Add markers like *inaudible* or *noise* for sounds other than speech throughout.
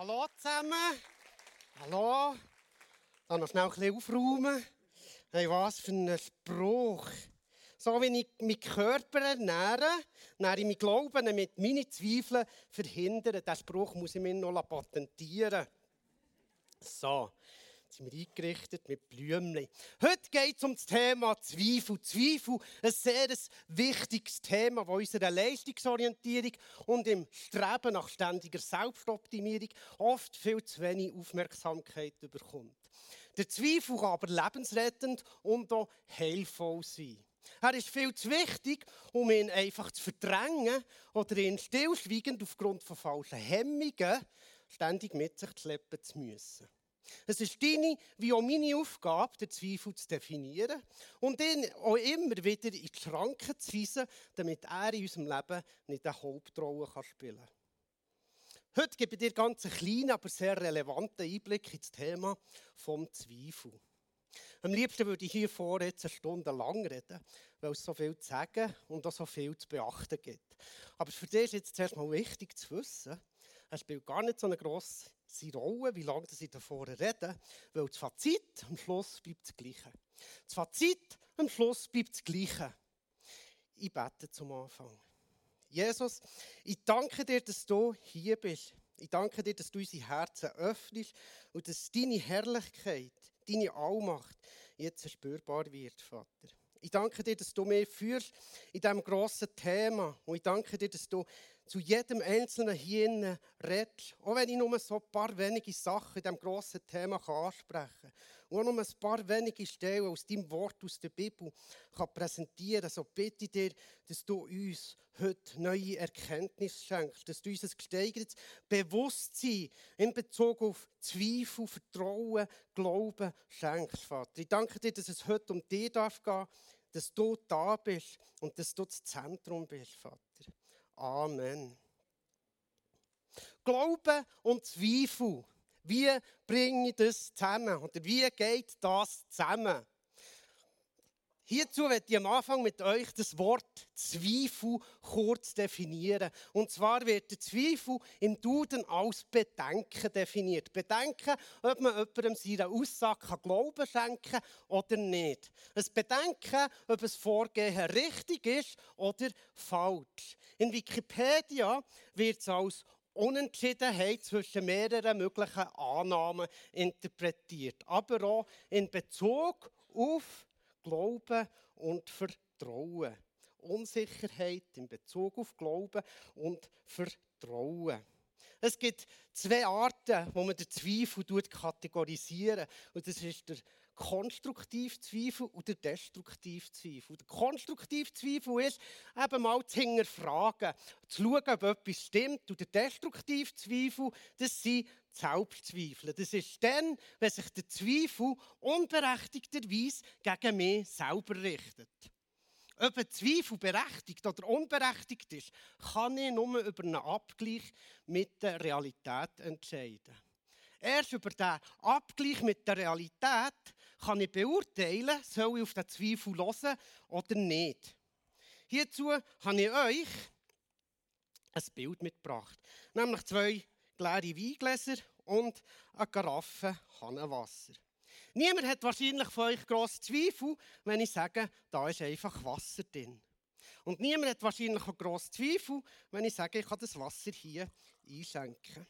Hallo zusammen. Hallo. Dann noch schnell ein bisschen aufräumen. Hey, was für ein Spruch. So wie ich meinen Körper ernähre, ernähre ich meinen Glauben, damit meine Zweifel verhindern. Diesen Spruch muss ich mir noch patentieren. So sind wir eingerichtet mit Blümchen. Heute geht es um das Thema Zweifel. Zweifel, ein sehr wichtiges Thema, das unserer Leistungsorientierung und im Streben nach ständiger Selbstoptimierung oft viel zu wenig Aufmerksamkeit bekommt. Der Zweifel kann aber lebensrettend und auch heilvoll sein. Er ist viel zu wichtig, um ihn einfach zu verdrängen oder ihn stillschweigend aufgrund von falschen Hemmungen ständig mit sich schleppen zu müssen. Es ist deine wie auch meine Aufgabe, den Zweifel zu definieren und ihn auch immer wieder in die Schranken zu weisen, damit er in unserem Leben nicht eine Hauptrolle spielen kann. Heute gebe ich dir ganz einen kleinen, aber sehr relevanten Einblick ins Thema vom Zweifel. Am liebsten würde ich hier vor jetzt eine Stunde lang reden, weil es so viel zu sagen und auch so viel zu beachten gibt. Aber für dich ist jetzt zuerst mal wichtig zu wissen, es spielt gar nicht so eine grosse Rolle, wie lange sie davor reden, weil das Fazit am Schluss bleibt das Gleiche. Das Fazit am Schluss bleibt das Gleiche. Ich bete zum Anfang. Jesus, ich danke dir, dass du hier bist. Ich danke dir, dass du unsere Herzen öffnest und dass deine Herrlichkeit, deine Allmacht jetzt spürbar wird, Vater. Ich danke dir, dass du mich führst in diesem grossen Thema. Und ich danke dir, dass du zu jedem Einzelnen hier redest. Auch wenn ich nur so ein paar wenige Sachen in diesem grossen Thema ansprechen kann. Und auch nur ein paar wenige Stellen aus deinem Wort, aus der Bibel kann präsentieren kann. So bitte ich dir, dass du uns heute neue Erkenntnisse schenkst. Dass du uns ein gesteigertes Bewusstsein in Bezug auf Zweifel, Vertrauen, Glauben schenkst, Vater. Ich danke dir, dass es heute um dich darf dass du da bist und dass du das Zentrum bist, Vater. Amen. Glaube und Zweifel. Wie bringe ich das zusammen? Oder wie geht das zusammen? Hierzu werde ich am Anfang mit euch das Wort Zweifel kurz definieren. Und zwar wird der Zweifel im Duden als Bedenken definiert. Bedenken, ob man jemandem seine Aussage Glauben schenken kann oder nicht. Ein Bedenken, ob ein Vorgehen richtig ist oder falsch. In Wikipedia wird es als Unentschiedenheit zwischen mehreren möglichen Annahmen interpretiert, aber auch in Bezug auf Glauben und Vertrauen. Unsicherheit in Bezug auf Glauben und Vertrauen. Es gibt zwei Arten, wo man den Zweifel kategorisieren Und das ist der konstruktive Zweifel und der destruktive Zweifel. Der konstruktive Zweifel ist, eben mal zu hinterfragen, zu schauen, ob etwas stimmt. Und der destruktive Zweifel, das sind Selbstzweifel. Das ist dann, wenn sich der Zweifel unberechtigterweise gegen mich selber richtet. Ob ein Zweifel berechtigt oder unberechtigt ist, kann ich nur über einen Abgleich mit der Realität entscheiden. Erst über den Abgleich mit der Realität kann ich beurteilen, soll ich auf den Zweifel hören oder nicht. Hierzu habe ich euch ein Bild mitgebracht, nämlich zwei leere Weingläser und eine Karaffe Hannenwasser. Niemand hat wahrscheinlich von euch grosse Zweifel, wenn ich sage, da ist einfach Wasser drin. Und niemand hat wahrscheinlich auch grosse Zweifel, wenn ich sage, ich kann das Wasser hier einschenken.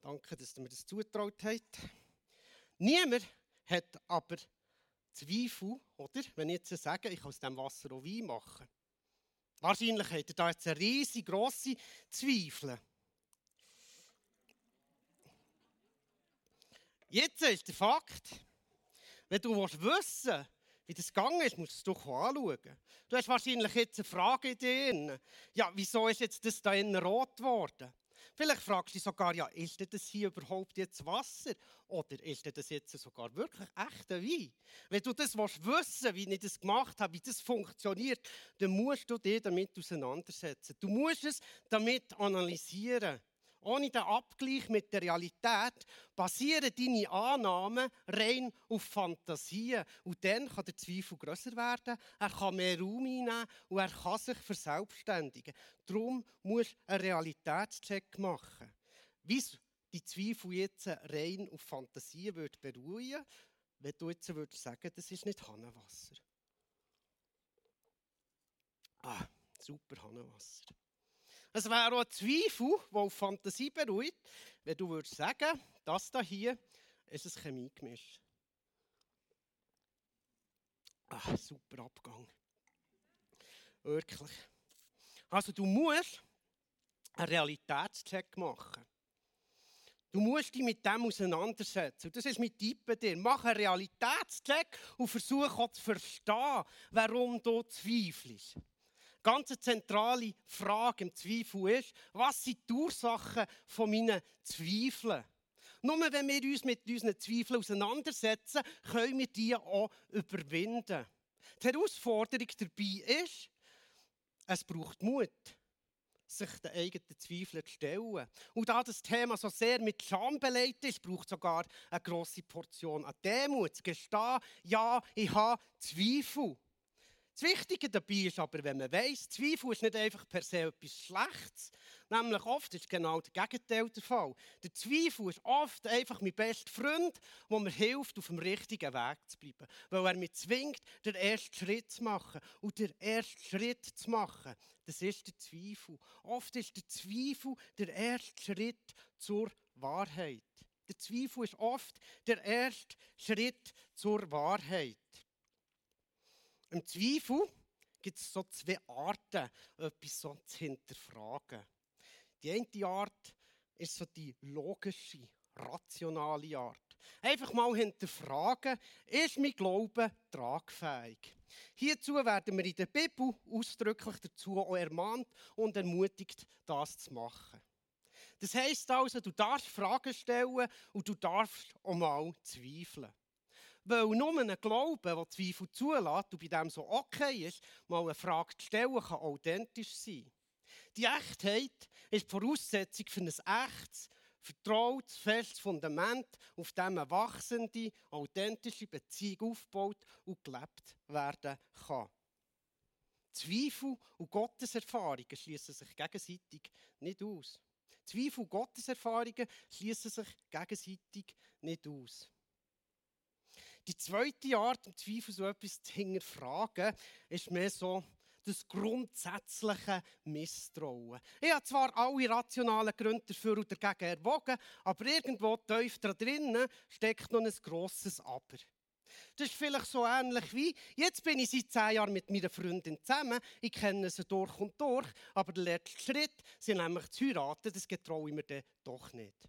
Danke, dass ihr mir das zugetraut habt. Niemand hat aber Zweifel, oder? Wenn ich jetzt sage, ich kann aus dem Wasser auch Wein machen. Wahrscheinlich hat er da jetzt eine riesig Zweifel. Jetzt ist der Fakt, wenn du wissen willst, wie das gegangen ist, musst du es doch anschauen. Du hast wahrscheinlich jetzt eine Frage in dir. Ja, wieso ist jetzt das da innen rot geworden? Vielleicht fragst du dich sogar, ja, ist das hier überhaupt jetzt Wasser? Oder ist das jetzt sogar wirklich echter Wein? Wenn du das wissen willst, wie ich das gemacht habe, wie das funktioniert, dann musst du dich damit auseinandersetzen. Du musst es damit analysieren. Ohne den Abgleich mit der Realität basieren deine Annahmen rein auf Fantasien. Und dann kann der Zweifel grösser werden, er kann mehr Raum einnehmen und er kann sich verselbstständigen. Darum musst du einen Realitätscheck machen. Wie die Zweifel jetzt rein auf Fantasie würde beruhigen, wenn du jetzt würdest sagen, das ist nicht Hannenwasser. Ah, super Hannenwasser. Es wäre auch ein Zweifel, der auf Fantasie beruht, wenn du würdest sagen, das hier ist ein Chemiegemisch. Ah, super Abgang. Wirklich. Also du musst einen Realitätscheck machen. Du musst dich mit dem auseinandersetzen. Das ist mit Tipp bei dir. Mach einen Realitätscheck und versuche auch zu verstehen, warum du zweifelst. Ganz zentrale Frage im Zweifel ist, was sind die Ursachen von meinen Zweifeln? Nur wenn wir uns mit unseren Zweifeln auseinandersetzen, können wir die auch überwinden. Die Herausforderung dabei ist, es braucht Mut sich den eigenen Zweifeln zu stellen. Und da das Thema so sehr mit Scham beleidigt ist, braucht es sogar eine grosse Portion an Demut. Zu gestehen, ja, ich habe Zweifel. Das Wichtige dabei ist aber, wenn man weiss, Zweifel ist nicht einfach per se etwas Schlechtes. Nämlich oft ist genau der Gegenteil der Fall. Der Zweifel ist oft einfach mein bester Freund, der mir hilft, auf dem richtigen Weg zu bleiben. Weil er mich zwingt, den ersten Schritt zu machen. Und der erste Schritt zu machen, das ist der Zweifel. Oft ist der Zweifel der erste Schritt zur Wahrheit. Der Zweifel ist oft der erste Schritt zur Wahrheit. Im Zweifel gibt es so zwei Arten, etwas so zu hinterfragen. Die eine Art ist so die logische, rationale Art. Einfach mal hinterfragen, ist mein Glaube tragfähig? Hierzu werden wir in der Bibel ausdrücklich dazu auch ermahnt und ermutigt, das zu machen. Das heisst also, du darfst Fragen stellen und du darfst auch mal zweifeln. Weil nur ein Glaube, der Zweifel zulässt und bei dem so okay ist, mal eine Frage zu stellen, kann authentisch sein. Die Echtheit ist die Voraussetzung für ein echtes, vertrautes, festes Fundament, auf dem eine wachsende, authentische Beziehung aufgebaut und gelebt werden kann. Zweifel und Gotteserfahrungen schließen sich gegenseitig nicht aus. Zweifel und Gotteserfahrungen schließen sich gegenseitig nicht aus. Die zweite Art, um Zweifel so etwas zu hinterfragen, ist mehr so das grundsätzliche Misstrauen. Ich habe zwar alle rationalen Gründe dafür und dagegen erwogen, aber irgendwo tief da drinnen steckt noch ein grosses Aber. Das ist vielleicht so ähnlich wie, jetzt bin ich seit zehn Jahren mit meiner Freundin zusammen, ich kenne sie durch und durch, aber der letzte Schritt, sie nämlich zu heiraten, das getraue ich mir dann doch nicht.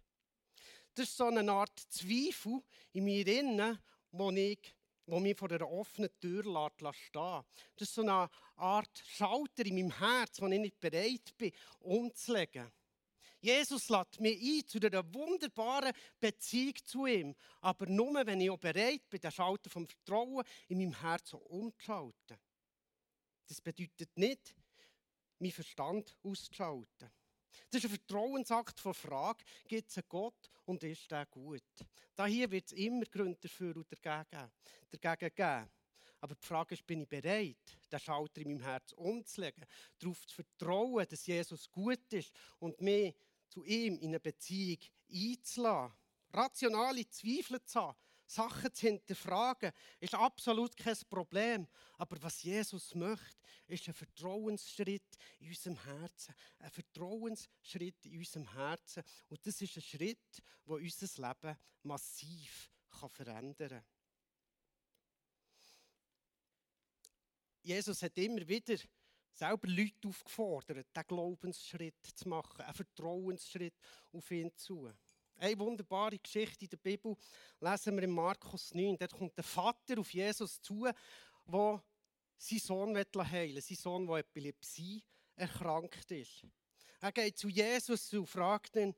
Das ist so eine Art Zweifel in mir innen wo, ich, wo mich vor einer offenen Tür stehen Das ist so eine Art Schalter in meinem Herz, wo ich nicht bereit bin, umzulegen. Jesus lädt mich ein zu einer wunderbaren Beziehung zu ihm. Aber nur, wenn ich auch bereit bin, den Schalter vom Vertrauen in meinem Herzen umzuschalten. Das bedeutet nicht, meinen Verstand auszuschalten. Das ist ein Vertrauensakt von Frage, gibt es einen Gott und ist der gut? Da hier wird es immer Gründe dafür und dagegen, dagegen geben. Aber die Frage ist, bin ich bereit, den Schalter in meinem Herz umzulegen, darauf zu vertrauen, dass Jesus gut ist und mich zu ihm in eine Beziehung einzulassen. Rationale Zweifel zu haben, Sachen zu hinterfragen, ist absolut kein Problem. Aber was Jesus möchte, ist ein Vertrauensschritt in unserem Herzen. Ein Vertrauensschritt in unserem Herzen. Und das ist ein Schritt, der unser Leben massiv verändern kann. Jesus hat immer wieder selber Leute aufgefordert, diesen Glaubensschritt zu machen, einen Vertrauensschritt auf ihn zu. Eine wunderbare Geschichte in der Bibel lesen wir in Markus 9. Dort kommt der Vater auf Jesus zu, der seinen Sohn heilen will. Sein Sohn, der Epilepsie erkrankt ist. Er geht zu Jesus und fragt ihn,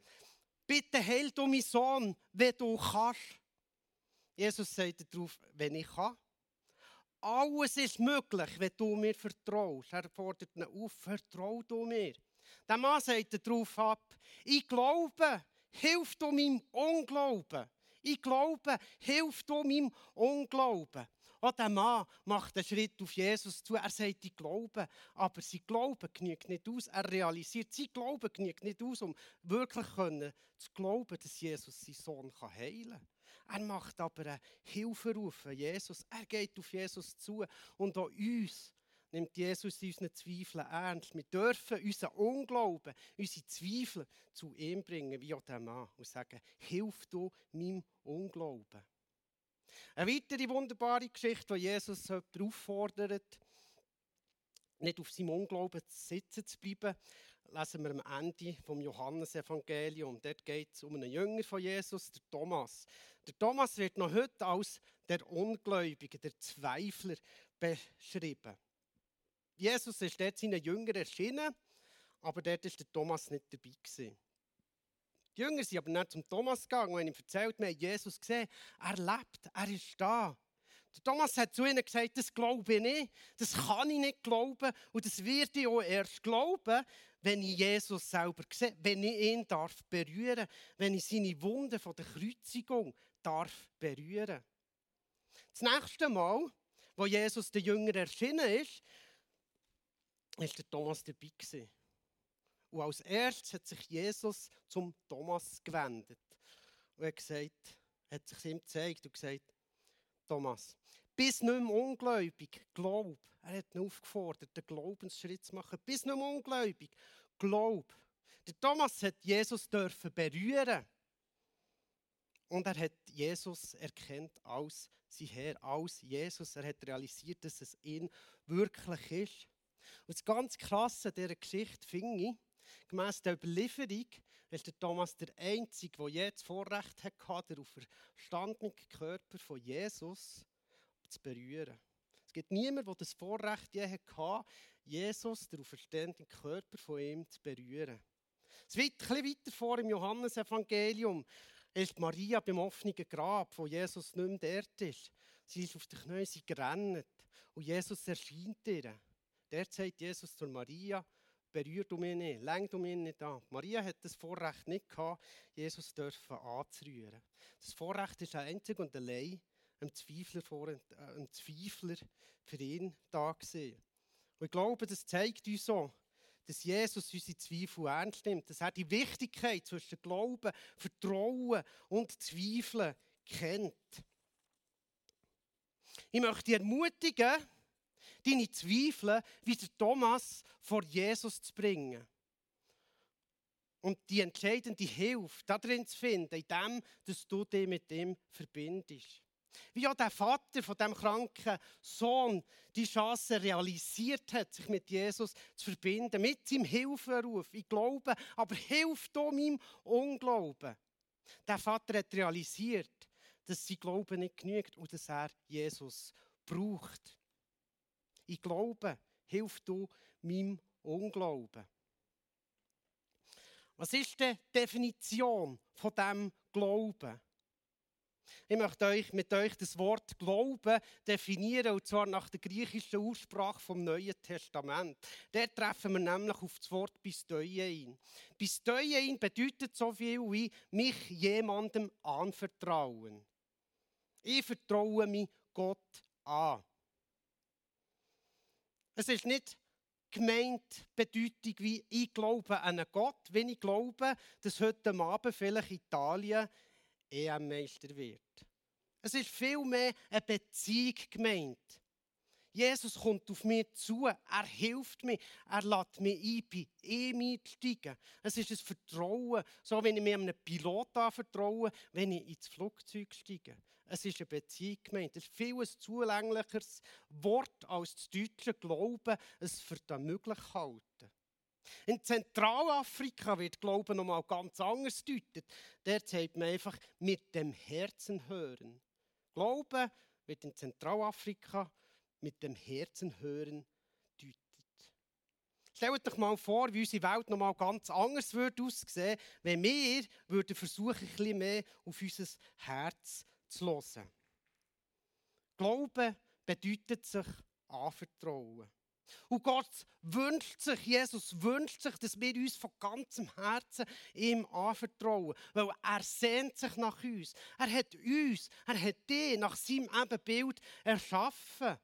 bitte heil du meinen Sohn, wenn du kannst. Jesus sagt darauf, wenn ich kann. Alles ist möglich, wenn du mir vertraust. Er fordert ihn auf, vertrau du mir. Der Mann sagt darauf ab, ich glaube, hilf du meinem Unglauben. Ich glaube, hilf du meinem Unglauben. Auch der Mann macht einen Schritt auf Jesus zu. Er sagt, ich glaube. Aber sein Glauben genügt nicht aus. Er realisiert, sein Glauben genügt nicht aus, um wirklich können, zu glauben, dass Jesus seinen Sohn heilen kann. Er macht aber einen Hilferuf Jesus. Er geht auf Jesus zu. Und auch uns nimmt Jesus unsere Zweifel ernst. Wir dürfen unseren Unglauben, unsere Zweifel zu ihm bringen, wie auch der Mann, und sagen, hilf du meinem Unglauben. Eine weitere wunderbare Geschichte, wo Jesus auffordert, nicht auf seinem Unglauben sitzen zu bleiben, lesen wir am Ende vom Johannesevangelium. Dort geht es um einen Jünger von Jesus, der Thomas. Der Thomas wird noch heute als der Ungläubige, der Zweifler beschrieben. Jesus ist dort seinen Jüngern erschienen, aber dort war der Thomas nicht dabei. Gewesen. Die Jünger sind aber nicht zum Thomas gegangen und haben ihm erzählt, wir haben Jesus gesehen, er lebt, er ist da. Der Thomas hat zu ihnen gesagt, das glaube ich nicht, das kann ich nicht glauben und das werde ich auch erst glauben, wenn ich Jesus selber sehe, wenn ich ihn darf berühren, wenn ich seine Wunde von der Kreuzigung darf berühren. Das nächste Mal, wo Jesus den Jünger erschienen ist, ist der Thomas dabei gewesen. Und als erstes hat sich Jesus zum Thomas gewendet und hat, gesagt, hat sich ihm gezeigt und gesagt, Thomas, bist nicht mehr ungläubig, glaub. Er hat ihn aufgefordert, den Glaubensschritt zu machen. Bist nicht mehr ungläubig, glaub. Der Thomas hat Jesus dürfen berühren und er hat Jesus erkennt als sein Herr, als Jesus. Er hat realisiert, dass es ihn wirklich ist. Und das ganz Krasse dieser Geschichte finde ich, gemäss der Überlieferung ist der Thomas der Einzige, der je das Vorrecht hatte, den auferstandenen Körper von Jesus zu berühren. Es gibt niemanden, der das Vorrecht je hatte, Jesus, den auferstandenen Körper von ihm zu berühren. Es wird ein bisschen weiter vor im Johannesevangelium ist Maria beim offenen Grab, wo Jesus nicht mehr dort ist. Sie ist auf Knien, sie gerannt und Jesus erscheint ihr. Der sagt Jesus zu Maria, berühr du mich nicht, lenk du mich nicht an. Maria hat das Vorrecht nicht gehabt, Jesus dürfen anzurühren. Das Vorrecht ist einzig und allein ein Zweifler, vor, äh, Zweifler für ihn da gewesen. Und ich glaube, das zeigt uns so, dass Jesus unsere Zweifel ernst nimmt, dass er die Wichtigkeit zwischen Glauben, Vertrauen und Zweifeln kennt. Ich möchte dich ermutigen, deine Zweifel wie der Thomas vor Jesus zu bringen. Und die entscheidende Hilfe darin zu finden, indem dass du dich mit ihm verbindest. Wie auch der Vater von dem kranken Sohn die Chance realisiert hat, sich mit Jesus zu verbinden, mit seinem Hilferuf. Ich glaube, aber hilf du meinem Unglauben. Der Vater hat realisiert, dass sein Glaube nicht genügt und dass er Jesus braucht. Ich glaube, hilf du meinem Unglauben. Was ist die Definition von dem Glauben? Ich möchte euch mit euch das Wort Glauben definieren, und zwar nach der griechischen Aussprache vom Neuen Testament. Dort treffen wir nämlich auf das Wort Bisteien. Bisteien bedeutet so viel wie mich jemandem anvertrauen. Ich vertraue mich Gott an. Es ist nicht gemeint Bedeutung wie ich glaube an einen Gott, wenn ich glaube, dass heute Abend vielleicht Italien EM-Meister wird. Es ist vielmehr eine Beziehung gemeint. Jesus kommt auf mich zu, er hilft mir, er lässt mich ein, bei ihm einsteigen. Es ist ein Vertrauen, so wie ich mir einem Pilot anvertraue, wenn ich ins Flugzeug steige. Es ist eine Beziehung gemeint. Es ist viel ein zulänglicheres Wort als das deutsche Glauben, es für das möglich halten. In Zentralafrika wird Glauben nochmal ganz anders deutet. Der sagt man einfach mit dem Herzen hören. Glauben wird in Zentralafrika mit dem Herzen hören deutet. Stellt euch mal vor, wie unsere Welt noch mal ganz anders würde aussehen, wenn wir würden versuchen, ein bisschen mehr auf unser Herz zu hören. Glauben bedeutet sich anvertrauen. Und Gott wünscht sich, Jesus wünscht sich, dass wir uns von ganzem Herzen ihm anvertrauen. Weil er sehnt sich nach uns. Er hat uns, er hat dich nach seinem Ebenbild erschaffen.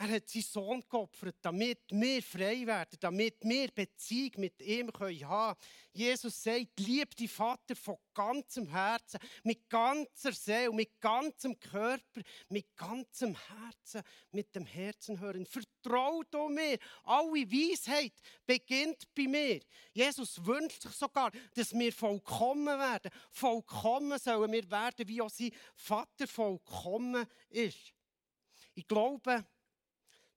Er hat seinen Sohn geopfert, damit wir frei werden, damit wir Beziehung mit ihm haben können. Jesus sagt, lieb die Vater von ganzem Herzen, mit ganzer Seele, mit ganzem Körper, mit ganzem Herzen, mit dem Herzen hören. Vertraut um mir. Alle Weisheit beginnt bei mir. Jesus wünscht sich sogar, dass wir vollkommen werden. Vollkommen sollen wir werden, wie auch sein Vater vollkommen ist. Ich glaube,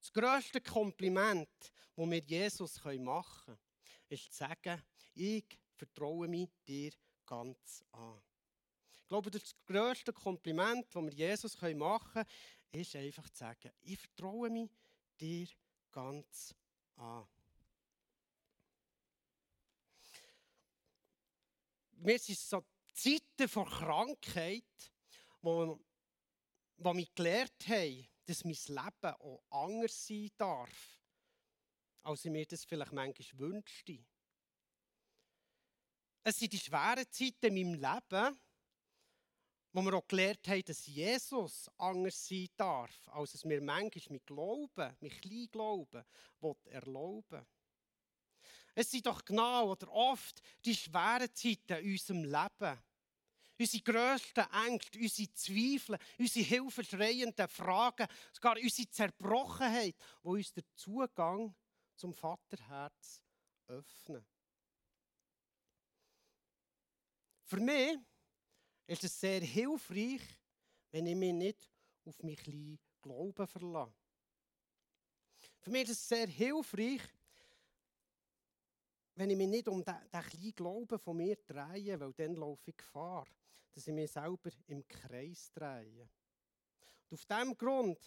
das grösste Kompliment, das wir Jesus machen können, ist zu sagen, ich vertraue mich dir ganz an. Ich glaube, das grösste Kompliment, das wir Jesus machen können, ist einfach zu sagen, ich vertraue mich dir ganz an. Wir sind so Zeiten vor Krankheit, wo, wo wir gelernt haben, dass mein Leben auch anders sein darf, als ich mir das vielleicht manchmal wünschte. Es sind die schweren Zeiten in meinem Leben, wo wir auch gelernt haben, dass Jesus anders sein darf, als es mir manchmal mit Glauben, mit Kleinglauben erlauben Es sind doch genau oder oft die schweren Zeiten in unserem Leben, unsere grössten Ängste, unsere Zweifel, unsere hilfeschreienden Fragen, sogar unsere Zerbrochenheit, die uns den Zugang zum Vaterherz öffnen. Für mich ist es sehr hilfreich, wenn ich mich nicht auf mein kleinen Glauben verlasse. Für mich ist es sehr hilfreich, wenn ich mich nicht um den kleinen Glauben von mir drehe, weil dann laufe ich Gefahr dass ich mich selber im Kreis drehe. Und auf diesem Grund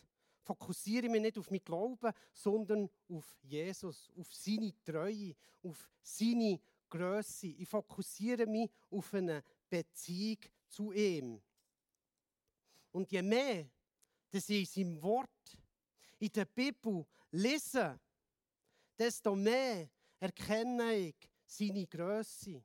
fokussiere ich mich nicht auf mein Glauben, sondern auf Jesus, auf seine Treue, auf seine Größe. Ich fokussiere mich auf eine Beziehung zu ihm. Und je mehr, dass ich in seinem Wort, in der Bibel lese, desto mehr erkenne ich seine Größe.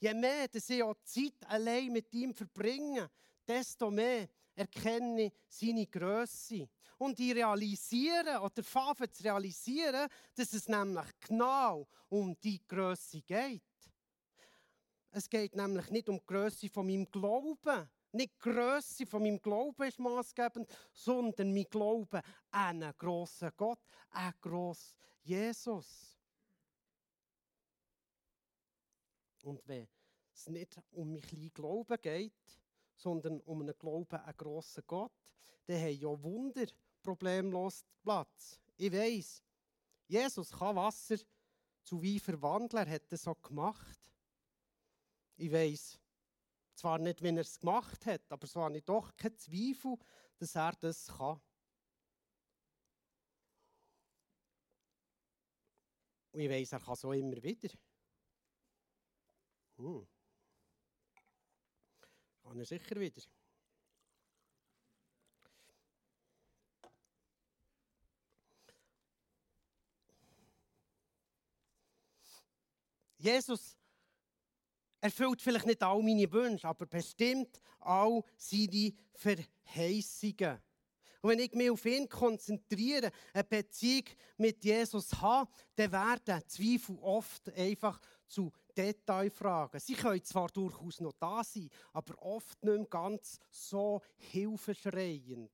Je mehr dass ich auch Zeit allein mit ihm verbringe, desto mehr erkenne ich seine Größe. Und ich realisiere oder fange zu realisieren, dass es nämlich genau um die Größe geht. Es geht nämlich nicht um die Größe von meinem Glauben. Nicht die Größe von meinem Glauben ist maßgebend, sondern mein Glauben an einen grossen Gott, an grossen Jesus. Und wenn es nicht um mein kleinen Glauben geht, sondern um einen Glauben an einen grossen Gott, dann haben ja Wunder problemlos Platz. Ich weiß, Jesus kann Wasser zu Wein verwandeln, er hat das so gemacht. Ich weiß zwar nicht, wie er es gemacht hat, aber so habe ich doch keinen Zweifel, dass er das kann. Und ich weiß, er kann so immer wieder. Hm. Kann er sicher wieder. Jesus erfüllt vielleicht nicht all meine Wünsche, aber bestimmt all seine Verheißungen. Und wenn ich mich auf ihn konzentriere, eine Beziehung mit Jesus habe, dann werden Zweifel oft einfach zu Detailfragen. Sie können zwar durchaus noch da sein, aber oft nicht mehr ganz so hilfeschreiend.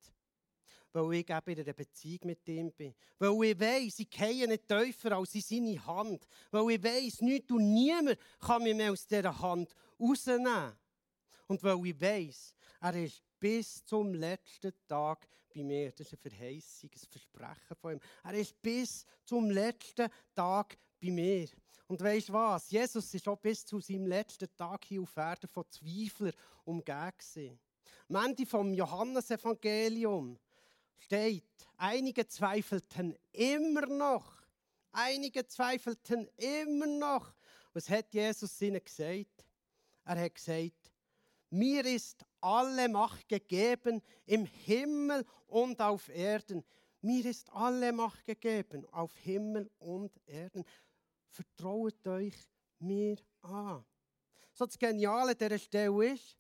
Weil ich eben in einer Beziehung mit ihm bin. Weil ich weiss, ich gehe nicht tiefer als in seine Hand. Weil ich weiss, nichts und niemand kann mich mehr aus dieser Hand rausnehmen. Und weil ich weiss, er ist bis zum letzten Tag bei mir. Das ist eine Verheißung, ein Versprechen von ihm. Er ist bis zum letzten Tag bei mir. Und weißt was? Jesus ist auch bis zu seinem letzten Tag hier auf Erden von Zweiflern umgeben. Am Ende vom Johannesevangelium steht, einige zweifelten immer noch. Einige zweifelten immer noch. Was hat Jesus ihnen gesagt? Er hat gesagt, mir ist alle Macht gegeben im Himmel und auf Erden. Mir ist alle Macht gegeben auf Himmel und Erden. Vertraut euch mir an. So das Geniale dieser Stelle ist,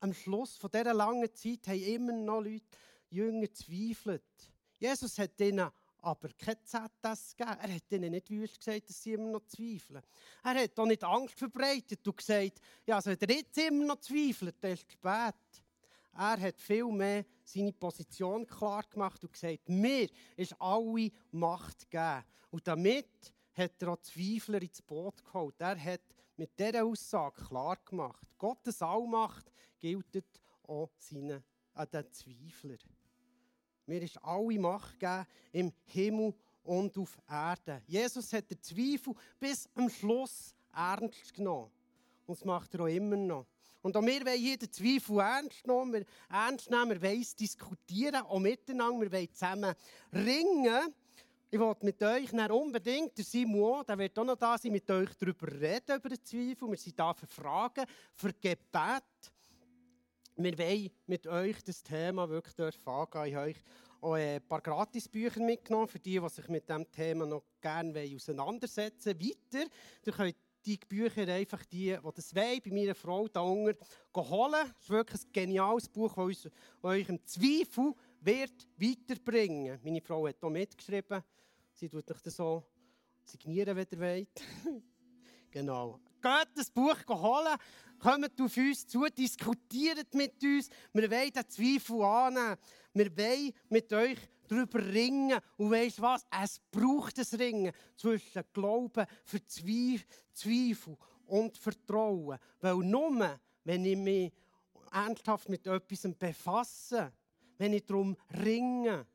am Schluss von dieser langen Zeit haben immer noch Leute, Jünger, zweifelt. Jesus hat ihnen aber kein ZS gegeben. Er hat ihnen nicht wüst gesagt, dass sie immer noch zweifeln. Er hat auch nicht Angst verbreitet und gesagt, ja, also wenn ihr jetzt immer noch zweifelt, dann ist es spät. Er hat viel mehr seine Position klar gemacht und gesagt, mir ist alle Macht gegeben. Und damit hat er auch Zweifler ins Boot geholt. Er hat mit dieser Aussage klar gemacht, Gottes Allmacht gilt auch seinen, an den Zweiflern. Mir ist alle Macht gegeben im Himmel und auf Erden. Jesus hat den Zweifel bis am Schluss ernst genommen. Und das macht er auch immer noch. Und auch wir wollen jeden Zweifel ernst nehmen, wir, ernst nehmen, wir wollen diskutieren, auch miteinander, wir wollen zusammen ringen. Ich wollte mit euch dann unbedingt, der Simon, der wird auch noch da sein, mit euch darüber reden, über den Zweifel. Wir sind da für Fragen, für Gebet. Wir wollen mit euch das Thema wirklich angehen. Ich habe euch auch ein paar Gratisbücher mitgenommen, für die, die sich mit diesem Thema noch gerne auseinandersetzen wollen. Weiter, ihr könnt die Bücher einfach die, die das wollen, bei meiner Frau da unten holen. Das ist wirklich ein geniales Buch, das euch im Zweifel wird weiterbringen. Meine Frau hat hier mitgeschrieben. Sie tut euch das so signieren, wenn ihr wollt. *laughs* genau. Geht das Buch holen, kommt auf uns zu, diskutiert mit uns. Wir wollen den Zweifel annehmen. Wir wollen mit euch darüber ringen. Und du was? Es braucht ein Ringen zwischen Glauben, Zweifel und Vertrauen. Weil nur, wenn ich mich ernsthaft mit etwas befasse, wenn ich darum ringe,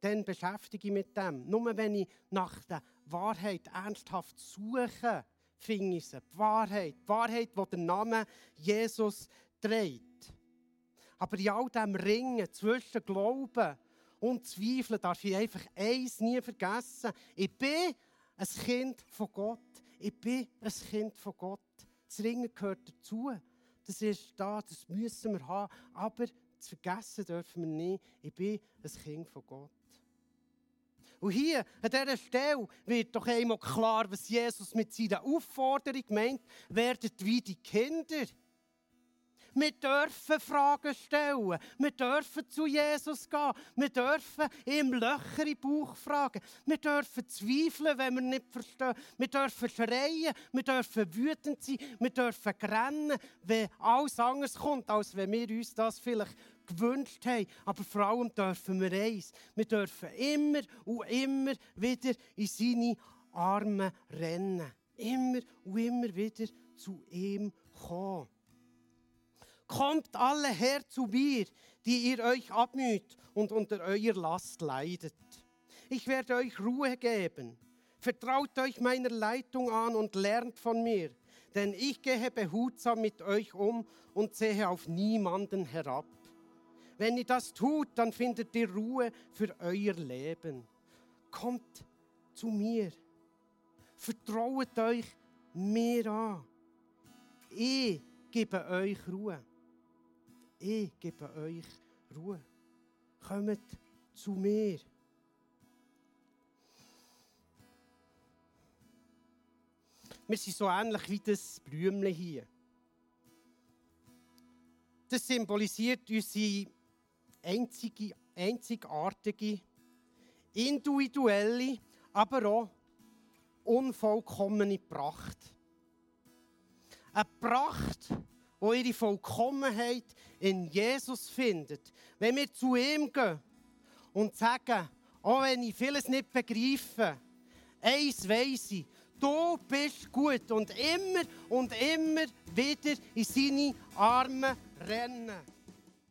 dann beschäftige ich mich mit dem. Nur wenn ich nach der Wahrheit ernsthaft suche, finde ich sie. Die Wahrheit. Die Wahrheit, die der Name Jesus trägt. Aber in all diesem Ringen zwischen Glauben und Zweifeln darf ich einfach eins nie vergessen. Ich bin ein Kind von Gott. Ich bin ein Kind von Gott. Das Ringen gehört dazu. Das ist da, das müssen wir haben. Aber zu vergessen dürfen wir nicht, ich bin ein Kind von Gott. Und hier, an dieser Stelle, wird doch einmal klar, was Jesus mit seiner Aufforderung meint, werdet wie die Kinder. Wir dürfen Fragen stellen. Wir dürfen zu Jesus gehen. Wir dürfen ihm Löcher im Bauch fragen. Wir dürfen zweifeln, wenn wir nicht verstehen. Wir dürfen schreien. Wir dürfen wütend sein. Wir dürfen rennen, wenn alles anders kommt, als wenn wir uns das vielleicht gewünscht haben. Aber vor allem dürfen wir eins. Wir dürfen immer und immer wieder in seine Arme rennen. Immer und immer wieder zu ihm kommen. Kommt alle her zu mir, die ihr euch abmüht und unter eurer Last leidet. Ich werde euch Ruhe geben. Vertraut euch meiner Leitung an und lernt von mir, denn ich gehe behutsam mit euch um und sehe auf niemanden herab. Wenn ihr das tut, dann findet ihr Ruhe für euer Leben. Kommt zu mir. Vertraut euch mir an. Ich gebe euch Ruhe ich gebe euch Ruhe. Kommt zu mir. Wir sind so ähnlich wie das Blümchen hier. Das symbolisiert unsere einzige, einzigartige, individuelle, aber auch unvollkommene Pracht. Eine Pracht, wo ihre Vollkommenheit in Jesus findet. Wenn wir zu ihm gehen und sagen, auch wenn ich vieles nicht begreife, eins weiss ich, du bist gut und immer und immer wieder in seine Arme rennen.